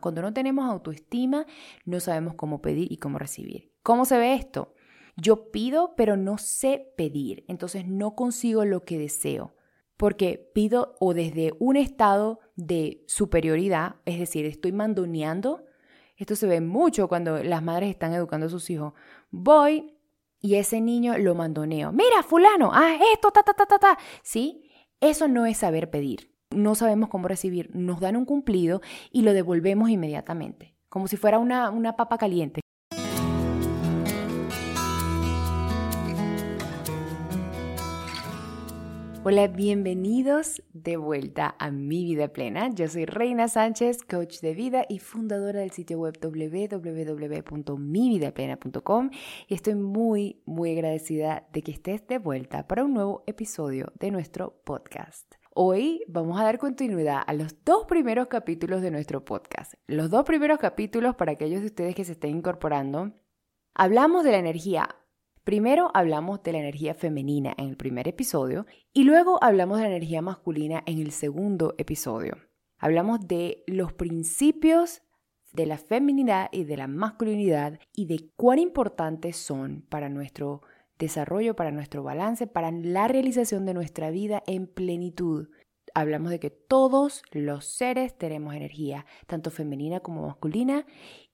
Cuando no tenemos autoestima, no sabemos cómo pedir y cómo recibir. ¿Cómo se ve esto? Yo pido, pero no sé pedir, entonces no consigo lo que deseo, porque pido o desde un estado de superioridad, es decir, estoy mandoneando. Esto se ve mucho cuando las madres están educando a sus hijos. Voy y ese niño lo mandoneo. Mira, fulano, ah, esto, ta, ta, ta, ta, ta. ¿Sí? Eso no es saber pedir. No sabemos cómo recibir. Nos dan un cumplido y lo devolvemos inmediatamente, como si fuera una, una papa caliente. Hola, bienvenidos de vuelta a Mi Vida Plena. Yo soy Reina Sánchez, coach de vida y fundadora del sitio web www.mividaplena.com y estoy muy, muy agradecida de que estés de vuelta para un nuevo episodio de nuestro podcast. Hoy vamos a dar continuidad a los dos primeros capítulos de nuestro podcast. Los dos primeros capítulos, para aquellos de ustedes que se estén incorporando, hablamos de la energía Primero hablamos de la energía femenina en el primer episodio y luego hablamos de la energía masculina en el segundo episodio. Hablamos de los principios de la feminidad y de la masculinidad y de cuán importantes son para nuestro desarrollo, para nuestro balance, para la realización de nuestra vida en plenitud. Hablamos de que todos los seres tenemos energía, tanto femenina como masculina,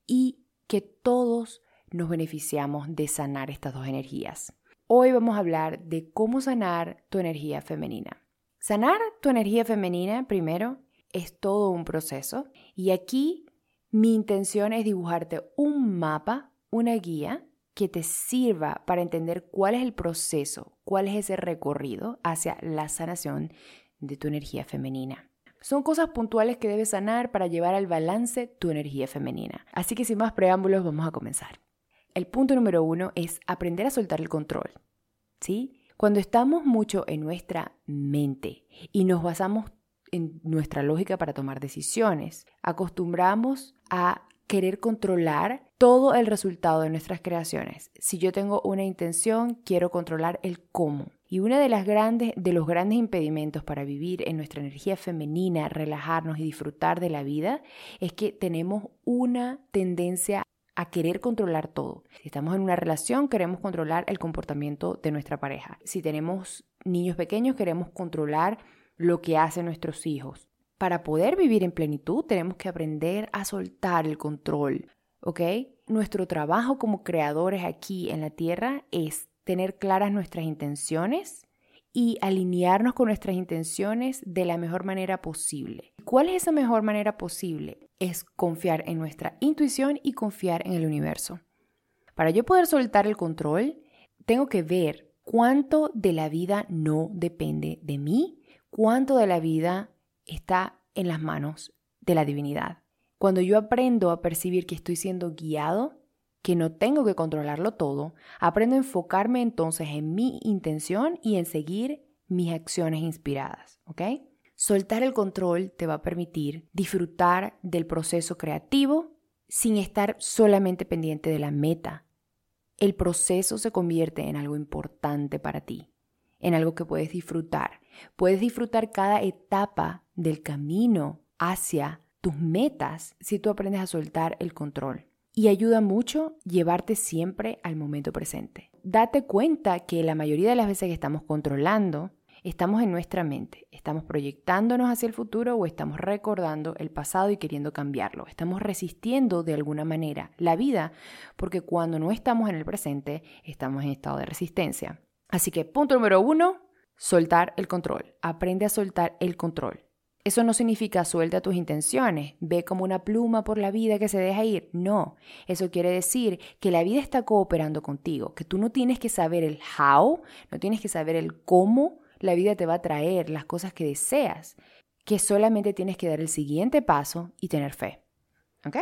y que todos nos beneficiamos de sanar estas dos energías. Hoy vamos a hablar de cómo sanar tu energía femenina. Sanar tu energía femenina, primero, es todo un proceso y aquí mi intención es dibujarte un mapa, una guía que te sirva para entender cuál es el proceso, cuál es ese recorrido hacia la sanación de tu energía femenina. Son cosas puntuales que debes sanar para llevar al balance tu energía femenina. Así que sin más preámbulos, vamos a comenzar. El punto número uno es aprender a soltar el control. ¿Sí? Cuando estamos mucho en nuestra mente y nos basamos en nuestra lógica para tomar decisiones, acostumbramos a querer controlar todo el resultado de nuestras creaciones. Si yo tengo una intención, quiero controlar el cómo. Y uno de, las grandes, de los grandes impedimentos para vivir en nuestra energía femenina, relajarnos y disfrutar de la vida, es que tenemos una tendencia a querer controlar todo. Si estamos en una relación, queremos controlar el comportamiento de nuestra pareja. Si tenemos niños pequeños, queremos controlar lo que hacen nuestros hijos. Para poder vivir en plenitud, tenemos que aprender a soltar el control, ¿ok? Nuestro trabajo como creadores aquí en la tierra es tener claras nuestras intenciones y alinearnos con nuestras intenciones de la mejor manera posible. ¿Cuál es esa mejor manera posible? es confiar en nuestra intuición y confiar en el universo. Para yo poder soltar el control, tengo que ver cuánto de la vida no depende de mí, cuánto de la vida está en las manos de la divinidad. Cuando yo aprendo a percibir que estoy siendo guiado, que no tengo que controlarlo todo, aprendo a enfocarme entonces en mi intención y en seguir mis acciones inspiradas, ¿ok? Soltar el control te va a permitir disfrutar del proceso creativo sin estar solamente pendiente de la meta. El proceso se convierte en algo importante para ti, en algo que puedes disfrutar. Puedes disfrutar cada etapa del camino hacia tus metas si tú aprendes a soltar el control. Y ayuda mucho llevarte siempre al momento presente. Date cuenta que la mayoría de las veces que estamos controlando, estamos en nuestra mente, estamos proyectándonos hacia el futuro o estamos recordando el pasado y queriendo cambiarlo. Estamos resistiendo de alguna manera la vida porque cuando no estamos en el presente estamos en estado de resistencia. Así que punto número uno, soltar el control. Aprende a soltar el control. Eso no significa suelta tus intenciones, ve como una pluma por la vida que se deja ir. No, eso quiere decir que la vida está cooperando contigo, que tú no tienes que saber el how, no tienes que saber el cómo, la vida te va a traer las cosas que deseas, que solamente tienes que dar el siguiente paso y tener fe. ¿Ok?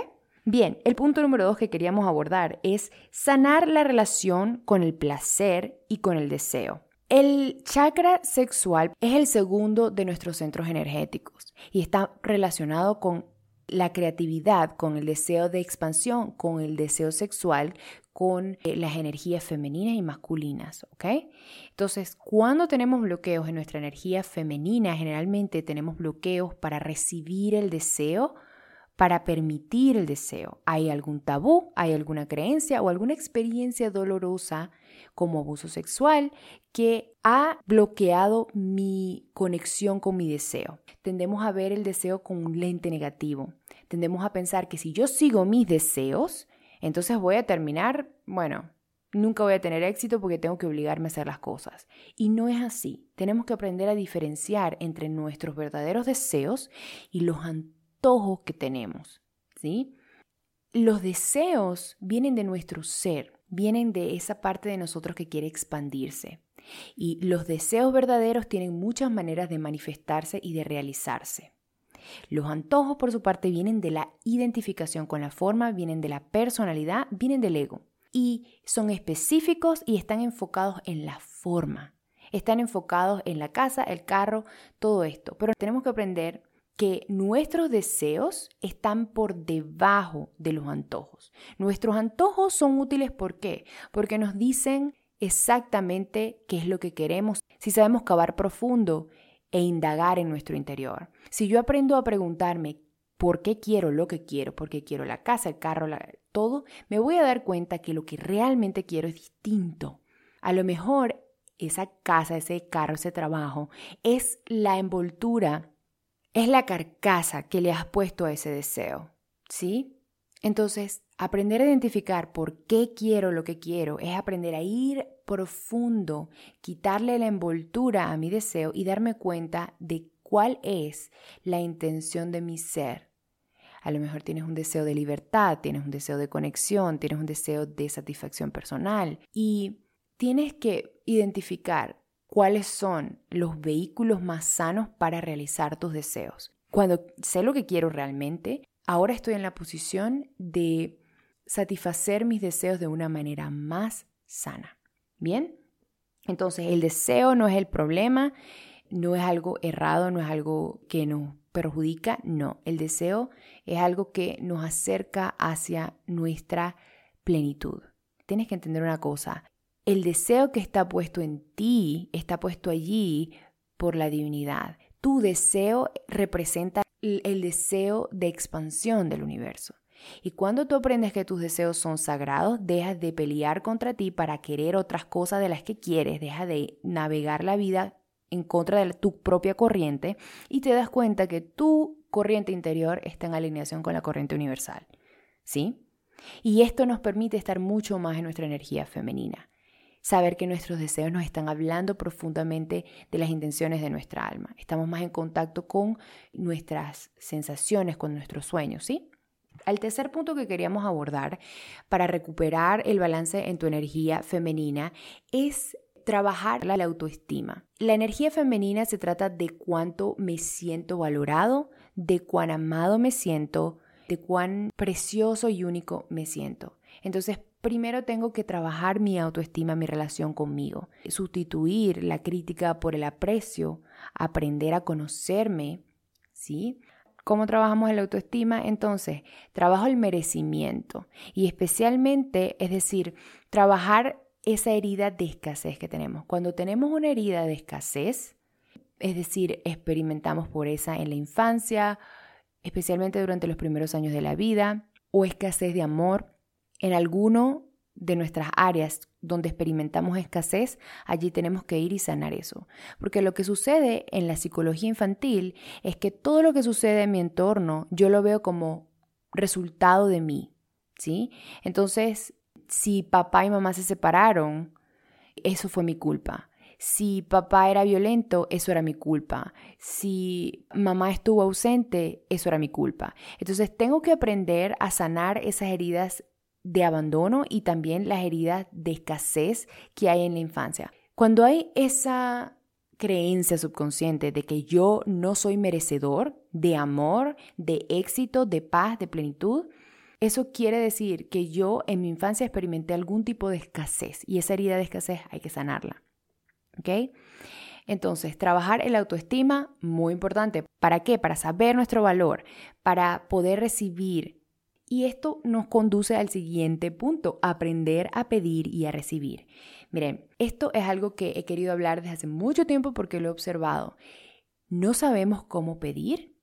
Bien, el punto número dos que queríamos abordar es sanar la relación con el placer y con el deseo. El chakra sexual es el segundo de nuestros centros energéticos y está relacionado con la creatividad, con el deseo de expansión, con el deseo sexual, con eh, las energías femeninas y masculinas, ¿ok? Entonces, cuando tenemos bloqueos en nuestra energía femenina, generalmente tenemos bloqueos para recibir el deseo, para permitir el deseo. ¿Hay algún tabú, hay alguna creencia o alguna experiencia dolorosa como abuso sexual que ha bloqueado mi conexión con mi deseo? Tendemos a ver el deseo con un lente negativo. Tendemos a pensar que si yo sigo mis deseos, entonces voy a terminar, bueno, nunca voy a tener éxito porque tengo que obligarme a hacer las cosas. Y no es así. Tenemos que aprender a diferenciar entre nuestros verdaderos deseos y los que tenemos, ¿sí? Los deseos vienen de nuestro ser, vienen de esa parte de nosotros que quiere expandirse. Y los deseos verdaderos tienen muchas maneras de manifestarse y de realizarse. Los antojos, por su parte, vienen de la identificación con la forma, vienen de la personalidad, vienen del ego y son específicos y están enfocados en la forma. Están enfocados en la casa, el carro, todo esto. Pero tenemos que aprender que nuestros deseos están por debajo de los antojos. Nuestros antojos son útiles ¿por qué? Porque nos dicen exactamente qué es lo que queremos. Si sabemos cavar profundo e indagar en nuestro interior. Si yo aprendo a preguntarme por qué quiero lo que quiero, por qué quiero la casa, el carro, todo, me voy a dar cuenta que lo que realmente quiero es distinto. A lo mejor esa casa, ese carro, ese trabajo es la envoltura, es la carcasa que le has puesto a ese deseo, ¿sí? Entonces, aprender a identificar por qué quiero lo que quiero es aprender a ir profundo, quitarle la envoltura a mi deseo y darme cuenta de cuál es la intención de mi ser. A lo mejor tienes un deseo de libertad, tienes un deseo de conexión, tienes un deseo de satisfacción personal y tienes que identificar cuáles son los vehículos más sanos para realizar tus deseos. Cuando sé lo que quiero realmente, ahora estoy en la posición de satisfacer mis deseos de una manera más sana. ¿Bien? Entonces, el deseo no es el problema, no es algo errado, no es algo que nos perjudica, no. El deseo es algo que nos acerca hacia nuestra plenitud. Tienes que entender una cosa, el deseo que está puesto en ti está puesto allí por la divinidad. Tu deseo representa el deseo de expansión del universo. Y cuando tú aprendes que tus deseos son sagrados, dejas de pelear contra ti para querer otras cosas de las que quieres, dejas de navegar la vida en contra de tu propia corriente y te das cuenta que tu corriente interior está en alineación con la corriente universal. ¿Sí? Y esto nos permite estar mucho más en nuestra energía femenina. Saber que nuestros deseos nos están hablando profundamente de las intenciones de nuestra alma. Estamos más en contacto con nuestras sensaciones, con nuestros sueños, ¿sí? Al tercer punto que queríamos abordar para recuperar el balance en tu energía femenina es trabajar la autoestima. La energía femenina se trata de cuánto me siento valorado, de cuán amado me siento, de cuán precioso y único me siento. Entonces, primero tengo que trabajar mi autoestima, mi relación conmigo, sustituir la crítica por el aprecio, aprender a conocerme, ¿sí? ¿Cómo trabajamos la autoestima? Entonces, trabajo el merecimiento y especialmente, es decir, trabajar esa herida de escasez que tenemos. Cuando tenemos una herida de escasez, es decir, experimentamos pobreza en la infancia, especialmente durante los primeros años de la vida, o escasez de amor en alguno de nuestras áreas donde experimentamos escasez, allí tenemos que ir y sanar eso. Porque lo que sucede en la psicología infantil es que todo lo que sucede en mi entorno yo lo veo como resultado de mí, ¿sí? Entonces, si papá y mamá se separaron, eso fue mi culpa. Si papá era violento, eso era mi culpa. Si mamá estuvo ausente, eso era mi culpa. Entonces tengo que aprender a sanar esas heridas de abandono y también las heridas de escasez que hay en la infancia. Cuando hay esa creencia subconsciente de que yo no soy merecedor de amor, de éxito, de paz, de plenitud, eso quiere decir que yo en mi infancia experimenté algún tipo de escasez y esa herida de escasez hay que sanarla. ¿Ok? Entonces, trabajar el autoestima, muy importante. ¿Para qué? Para saber nuestro valor, para poder recibir y esto nos conduce al siguiente punto, aprender a pedir y a recibir. Miren, esto es algo que he querido hablar desde hace mucho tiempo porque lo he observado. No sabemos cómo pedir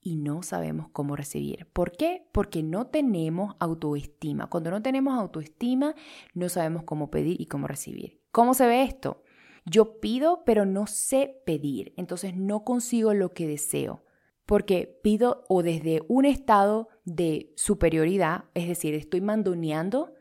y no sabemos cómo recibir. ¿Por qué? Porque no tenemos autoestima. Cuando no tenemos autoestima, no sabemos cómo pedir y cómo recibir. ¿Cómo se ve esto? Yo pido, pero no sé pedir. Entonces no consigo lo que deseo. Porque pido o desde un estado de superioridad, es decir, estoy mandoneando.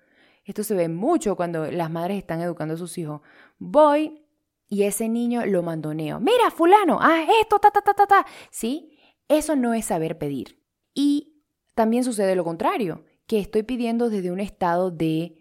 Esto se ve mucho cuando las madres están educando a sus hijos. Voy y ese niño lo mandoneo. Mira, fulano, ah, esto, ta, ta, ta, ta, ta. ¿Sí? Eso no es saber pedir. Y también sucede lo contrario, que estoy pidiendo desde un estado de,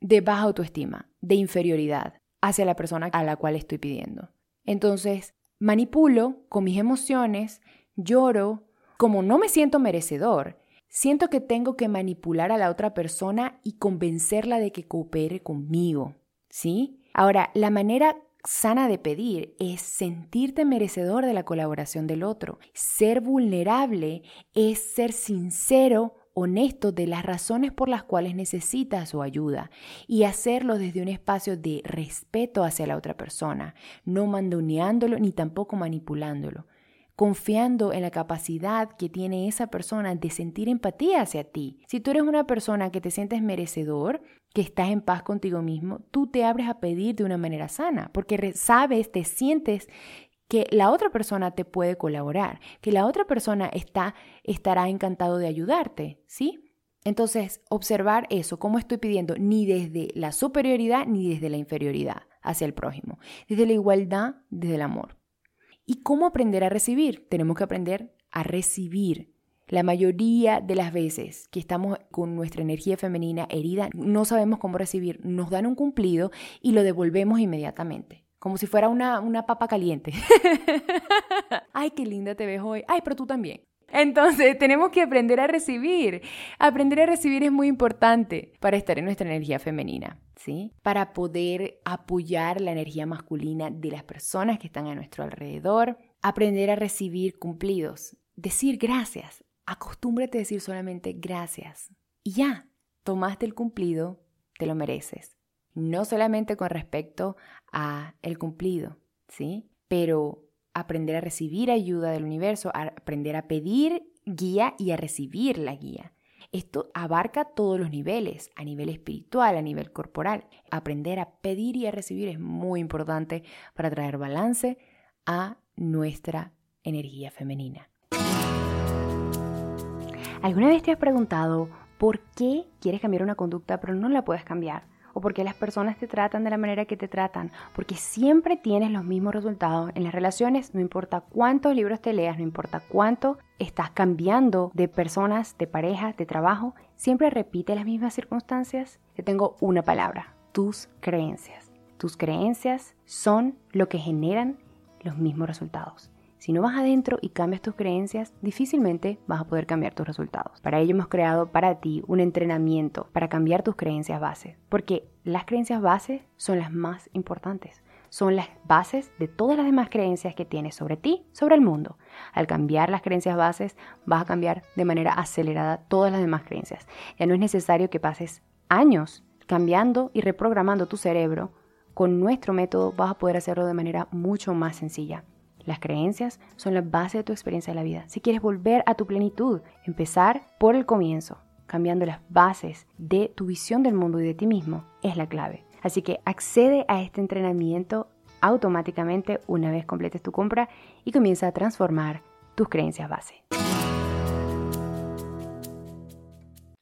de baja autoestima, de inferioridad hacia la persona a la cual estoy pidiendo. Entonces, manipulo con mis emociones, lloro, como no me siento merecedor, siento que tengo que manipular a la otra persona y convencerla de que coopere conmigo, ¿sí? Ahora, la manera sana de pedir es sentirte merecedor de la colaboración del otro. Ser vulnerable es ser sincero, honesto de las razones por las cuales necesitas su ayuda y hacerlo desde un espacio de respeto hacia la otra persona, no mandoneándolo ni tampoco manipulándolo confiando en la capacidad que tiene esa persona de sentir empatía hacia ti. Si tú eres una persona que te sientes merecedor, que estás en paz contigo mismo, tú te abres a pedir de una manera sana, porque sabes, te sientes que la otra persona te puede colaborar, que la otra persona está, estará encantado de ayudarte, ¿sí? Entonces, observar eso, cómo estoy pidiendo, ni desde la superioridad ni desde la inferioridad hacia el prójimo, desde la igualdad, desde el amor. ¿Y cómo aprender a recibir? Tenemos que aprender a recibir. La mayoría de las veces que estamos con nuestra energía femenina herida, no sabemos cómo recibir, nos dan un cumplido y lo devolvemos inmediatamente, como si fuera una, una papa caliente. Ay, qué linda te ves hoy. Ay, pero tú también. Entonces, tenemos que aprender a recibir. Aprender a recibir es muy importante para estar en nuestra energía femenina, ¿sí? Para poder apoyar la energía masculina de las personas que están a nuestro alrededor. Aprender a recibir cumplidos. Decir gracias. Acostúmbrate a decir solamente gracias. Y ya, tomaste el cumplido, te lo mereces. No solamente con respecto a el cumplido, ¿sí? Pero aprender a recibir ayuda del universo, aprender a pedir guía y a recibir la guía. Esto abarca todos los niveles, a nivel espiritual, a nivel corporal. Aprender a pedir y a recibir es muy importante para traer balance a nuestra energía femenina. ¿Alguna vez te has preguntado por qué quieres cambiar una conducta pero no la puedes cambiar? O porque las personas te tratan de la manera que te tratan, porque siempre tienes los mismos resultados en las relaciones, no importa cuántos libros te leas, no importa cuánto estás cambiando de personas, de parejas, de trabajo, siempre repite las mismas circunstancias. Yo tengo una palabra, tus creencias. Tus creencias son lo que generan los mismos resultados. Si no vas adentro y cambias tus creencias, difícilmente vas a poder cambiar tus resultados. Para ello hemos creado para ti un entrenamiento para cambiar tus creencias base, porque las creencias base son las más importantes. Son las bases de todas las demás creencias que tienes sobre ti, sobre el mundo. Al cambiar las creencias bases, vas a cambiar de manera acelerada todas las demás creencias. Ya no es necesario que pases años cambiando y reprogramando tu cerebro. Con nuestro método vas a poder hacerlo de manera mucho más sencilla. Las creencias son la base de tu experiencia de la vida. Si quieres volver a tu plenitud, empezar por el comienzo, cambiando las bases de tu visión del mundo y de ti mismo, es la clave. Así que accede a este entrenamiento automáticamente una vez completes tu compra y comienza a transformar tus creencias base.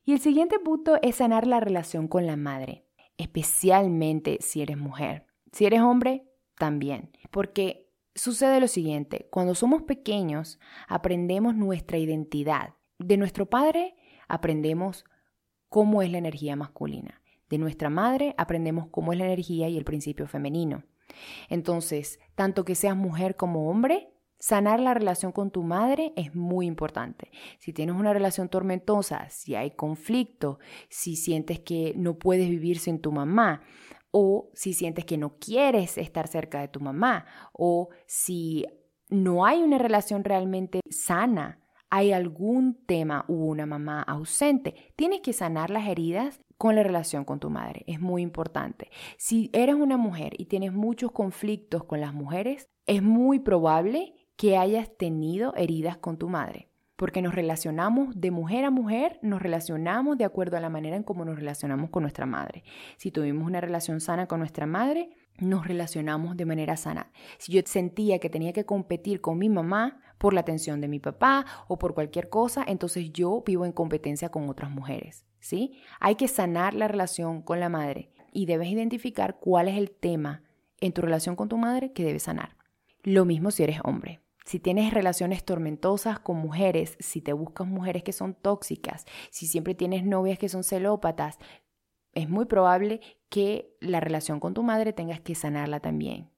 Y el siguiente punto es sanar la relación con la madre, especialmente si eres mujer. Si eres hombre, también. Porque Sucede lo siguiente, cuando somos pequeños aprendemos nuestra identidad. De nuestro padre aprendemos cómo es la energía masculina. De nuestra madre aprendemos cómo es la energía y el principio femenino. Entonces, tanto que seas mujer como hombre, sanar la relación con tu madre es muy importante. Si tienes una relación tormentosa, si hay conflicto, si sientes que no puedes vivir sin tu mamá, o si sientes que no quieres estar cerca de tu mamá, o si no hay una relación realmente sana, hay algún tema u una mamá ausente, tienes que sanar las heridas con la relación con tu madre. Es muy importante. Si eres una mujer y tienes muchos conflictos con las mujeres, es muy probable que hayas tenido heridas con tu madre. Porque nos relacionamos de mujer a mujer, nos relacionamos de acuerdo a la manera en cómo nos relacionamos con nuestra madre. Si tuvimos una relación sana con nuestra madre, nos relacionamos de manera sana. Si yo sentía que tenía que competir con mi mamá por la atención de mi papá o por cualquier cosa, entonces yo vivo en competencia con otras mujeres, ¿sí? Hay que sanar la relación con la madre y debes identificar cuál es el tema en tu relación con tu madre que debes sanar. Lo mismo si eres hombre. Si tienes relaciones tormentosas con mujeres, si te buscas mujeres que son tóxicas, si siempre tienes novias que son celópatas, es muy probable que la relación con tu madre tengas que sanarla también.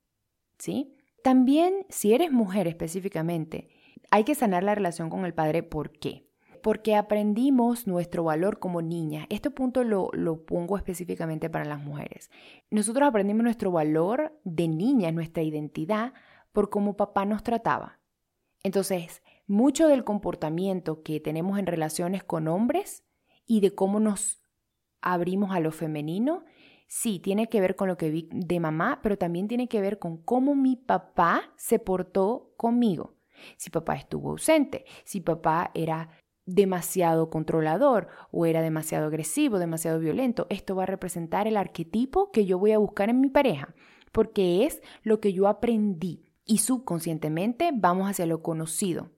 ¿Sí? También, si eres mujer específicamente, hay que sanar la relación con el padre. ¿Por qué? Porque aprendimos nuestro valor como niña. Este punto lo, lo pongo específicamente para las mujeres. Nosotros aprendimos nuestro valor de niña, nuestra identidad, por cómo papá nos trataba. Entonces, mucho del comportamiento que tenemos en relaciones con hombres y de cómo nos abrimos a lo femenino, sí, tiene que ver con lo que vi de mamá, pero también tiene que ver con cómo mi papá se portó conmigo. Si papá estuvo ausente, si papá era demasiado controlador o era demasiado agresivo, demasiado violento, esto va a representar el arquetipo que yo voy a buscar en mi pareja, porque es lo que yo aprendí y subconscientemente vamos hacia lo conocido.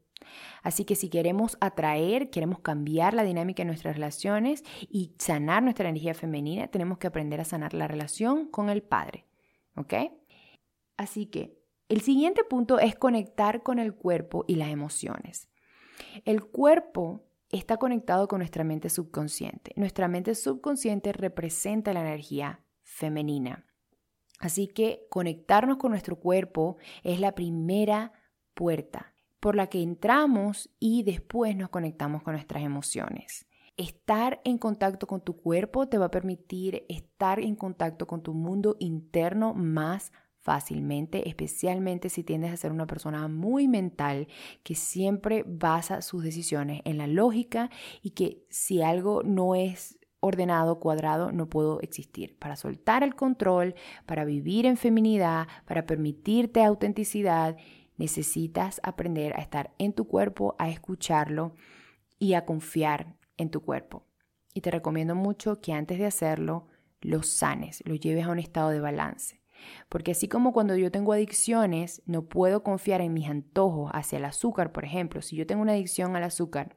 Así que si queremos atraer, queremos cambiar la dinámica de nuestras relaciones y sanar nuestra energía femenina, tenemos que aprender a sanar la relación con el Padre. ¿Ok? Así que el siguiente punto es conectar con el cuerpo y las emociones. El cuerpo está conectado con nuestra mente subconsciente. Nuestra mente subconsciente representa la energía femenina. Así que conectarnos con nuestro cuerpo es la primera puerta por la que entramos y después nos conectamos con nuestras emociones. Estar en contacto con tu cuerpo te va a permitir estar en contacto con tu mundo interno más fácilmente, especialmente si tiendes a ser una persona muy mental que siempre basa sus decisiones en la lógica y que si algo no es ordenado, cuadrado, no puedo existir. Para soltar el control, para vivir en feminidad, para permitirte autenticidad necesitas aprender a estar en tu cuerpo, a escucharlo y a confiar en tu cuerpo. Y te recomiendo mucho que antes de hacerlo, lo sanes, lo lleves a un estado de balance. Porque así como cuando yo tengo adicciones, no puedo confiar en mis antojos hacia el azúcar, por ejemplo. Si yo tengo una adicción al azúcar,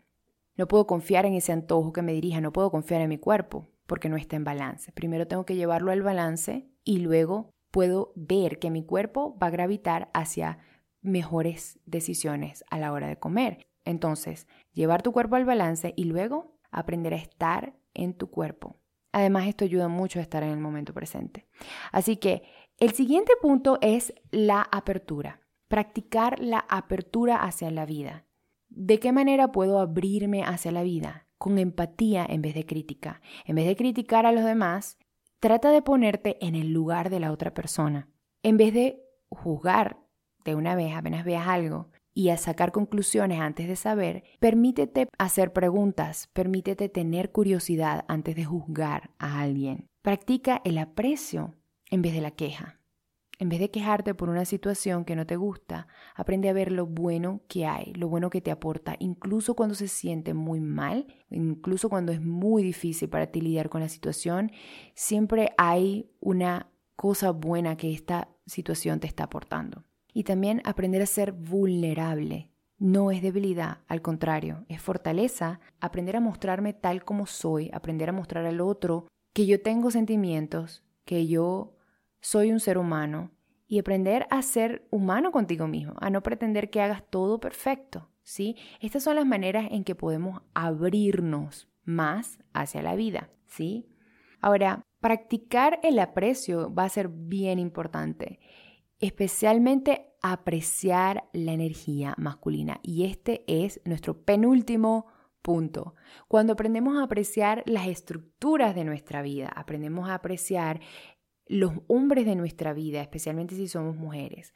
no puedo confiar en ese antojo que me dirija, no puedo confiar en mi cuerpo porque no está en balance. Primero tengo que llevarlo al balance y luego puedo ver que mi cuerpo va a gravitar hacia mejores decisiones a la hora de comer. Entonces, llevar tu cuerpo al balance y luego aprender a estar en tu cuerpo. Además, esto ayuda mucho a estar en el momento presente. Así que el siguiente punto es la apertura. Practicar la apertura hacia la vida. ¿De qué manera puedo abrirme hacia la vida? Con empatía en vez de crítica. En vez de criticar a los demás, trata de ponerte en el lugar de la otra persona. En vez de juzgar de una vez apenas veas algo y a sacar conclusiones antes de saber, permítete hacer preguntas, permítete tener curiosidad antes de juzgar a alguien. Practica el aprecio en vez de la queja. En vez de quejarte por una situación que no te gusta, aprende a ver lo bueno que hay, lo bueno que te aporta, incluso cuando se siente muy mal, incluso cuando es muy difícil para ti lidiar con la situación, siempre hay una cosa buena que esta situación te está aportando y también aprender a ser vulnerable. No es debilidad, al contrario, es fortaleza aprender a mostrarme tal como soy, aprender a mostrar al otro que yo tengo sentimientos, que yo soy un ser humano y aprender a ser humano contigo mismo, a no pretender que hagas todo perfecto, ¿sí? Estas son las maneras en que podemos abrirnos más hacia la vida, ¿sí? Ahora, practicar el aprecio va a ser bien importante especialmente apreciar la energía masculina. Y este es nuestro penúltimo punto. Cuando aprendemos a apreciar las estructuras de nuestra vida, aprendemos a apreciar los hombres de nuestra vida, especialmente si somos mujeres.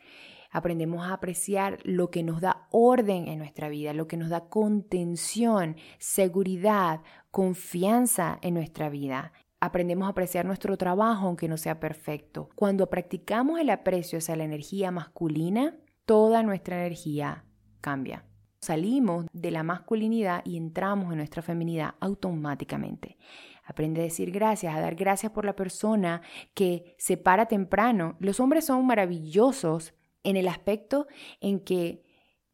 Aprendemos a apreciar lo que nos da orden en nuestra vida, lo que nos da contención, seguridad, confianza en nuestra vida aprendemos a apreciar nuestro trabajo aunque no sea perfecto. Cuando practicamos el aprecio hacia la energía masculina, toda nuestra energía cambia. salimos de la masculinidad y entramos en nuestra feminidad automáticamente. Aprende a decir gracias, a dar gracias por la persona que se para temprano. Los hombres son maravillosos en el aspecto en que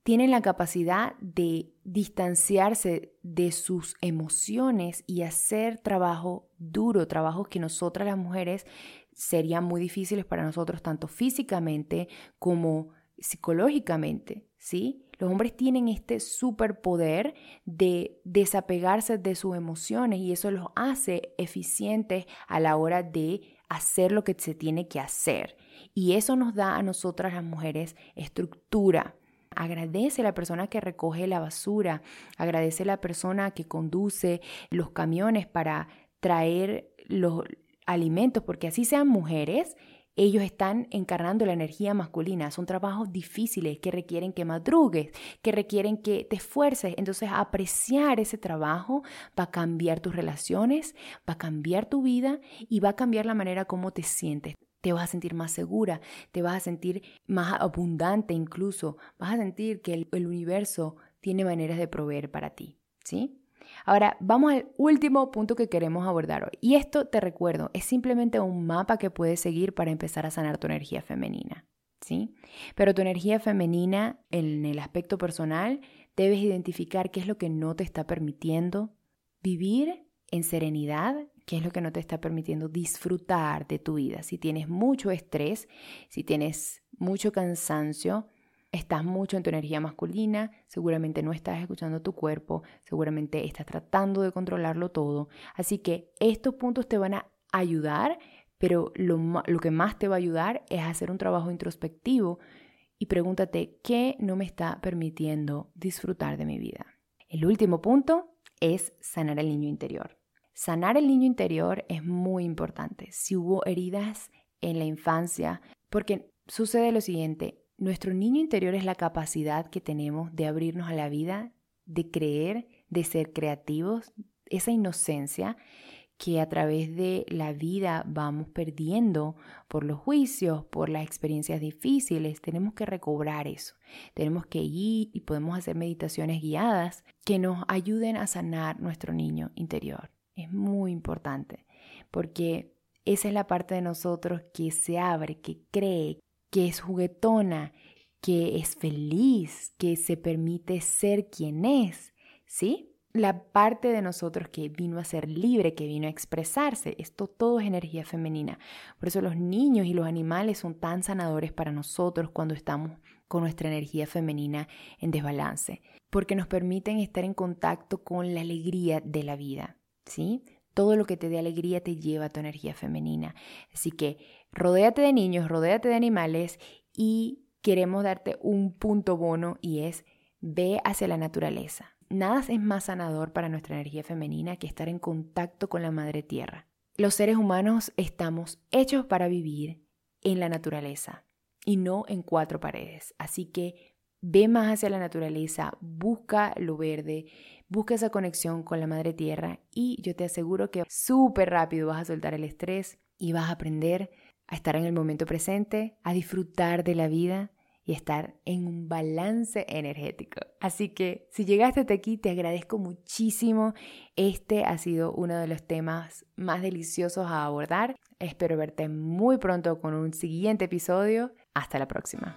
tienen la capacidad de distanciarse de sus emociones y hacer trabajo duro, trabajos que nosotras las mujeres serían muy difíciles para nosotros, tanto físicamente como psicológicamente, ¿sí? Los hombres tienen este superpoder de desapegarse de sus emociones y eso los hace eficientes a la hora de hacer lo que se tiene que hacer. Y eso nos da a nosotras las mujeres estructura. Agradece a la persona que recoge la basura, agradece a la persona que conduce los camiones para traer los alimentos, porque así sean mujeres, ellos están encarnando la energía masculina. Son trabajos difíciles que requieren que madrugues, que requieren que te esfuerces. Entonces, apreciar ese trabajo va a cambiar tus relaciones, va a cambiar tu vida y va a cambiar la manera como te sientes. Te vas a sentir más segura, te vas a sentir más abundante incluso, vas a sentir que el, el universo tiene maneras de proveer para ti, ¿sí? Ahora, vamos al último punto que queremos abordar hoy. Y esto, te recuerdo, es simplemente un mapa que puedes seguir para empezar a sanar tu energía femenina. ¿Sí? Pero tu energía femenina en el aspecto personal, debes identificar qué es lo que no te está permitiendo vivir en serenidad, qué es lo que no te está permitiendo disfrutar de tu vida. Si tienes mucho estrés, si tienes mucho cansancio, estás mucho en tu energía masculina, seguramente no estás escuchando tu cuerpo, seguramente estás tratando de controlarlo todo. Así que estos puntos te van a ayudar, pero lo, que más te va a ayudar es hacer un trabajo introspectivo y pregúntate qué no me está permitiendo disfrutar de mi vida. El último punto es sanar el niño interior. Sanar el niño interior es muy importante. Si hubo heridas en la infancia, porque sucede lo siguiente, nuestro niño interior es la capacidad que tenemos de abrirnos a la vida, de creer, de ser creativos, esa inocencia que a través de la vida vamos perdiendo por los juicios, por las experiencias difíciles, tenemos que recobrar eso. Tenemos que ir y podemos hacer meditaciones guiadas que nos ayuden a sanar nuestro niño interior. Es muy importante porque esa es la parte de nosotros que se abre, que cree, que es juguetona, que es feliz, que se permite ser quien es, ¿sí? La parte de nosotros que vino a ser libre, que vino a expresarse, esto todo es energía femenina. Por eso los niños y los animales son tan sanadores para nosotros cuando estamos con nuestra energía femenina en desbalance, porque nos permiten estar en contacto con la alegría de la vida, ¿sí? Todo lo que te dé alegría te lleva a tu energía femenina. Así que rodéate de niños, rodéate de animales y queremos darte un punto bono y es ve hacia la naturaleza. Nada es más sanador para nuestra energía femenina que estar en contacto con la madre tierra. Los seres humanos estamos hechos para vivir en la naturaleza y no en cuatro paredes. Así que ve más hacia la naturaleza, busca lo verde, busca esa conexión con la madre tierra y yo te aseguro que súper rápido vas a soltar el estrés y vas a aprender a estar en el momento presente, a disfrutar de la vida y estar en un balance energético. Así que si llegaste hasta aquí, te agradezco muchísimo. Este ha sido uno de los temas más deliciosos a abordar. Espero verte muy pronto con un siguiente episodio. Hasta la próxima.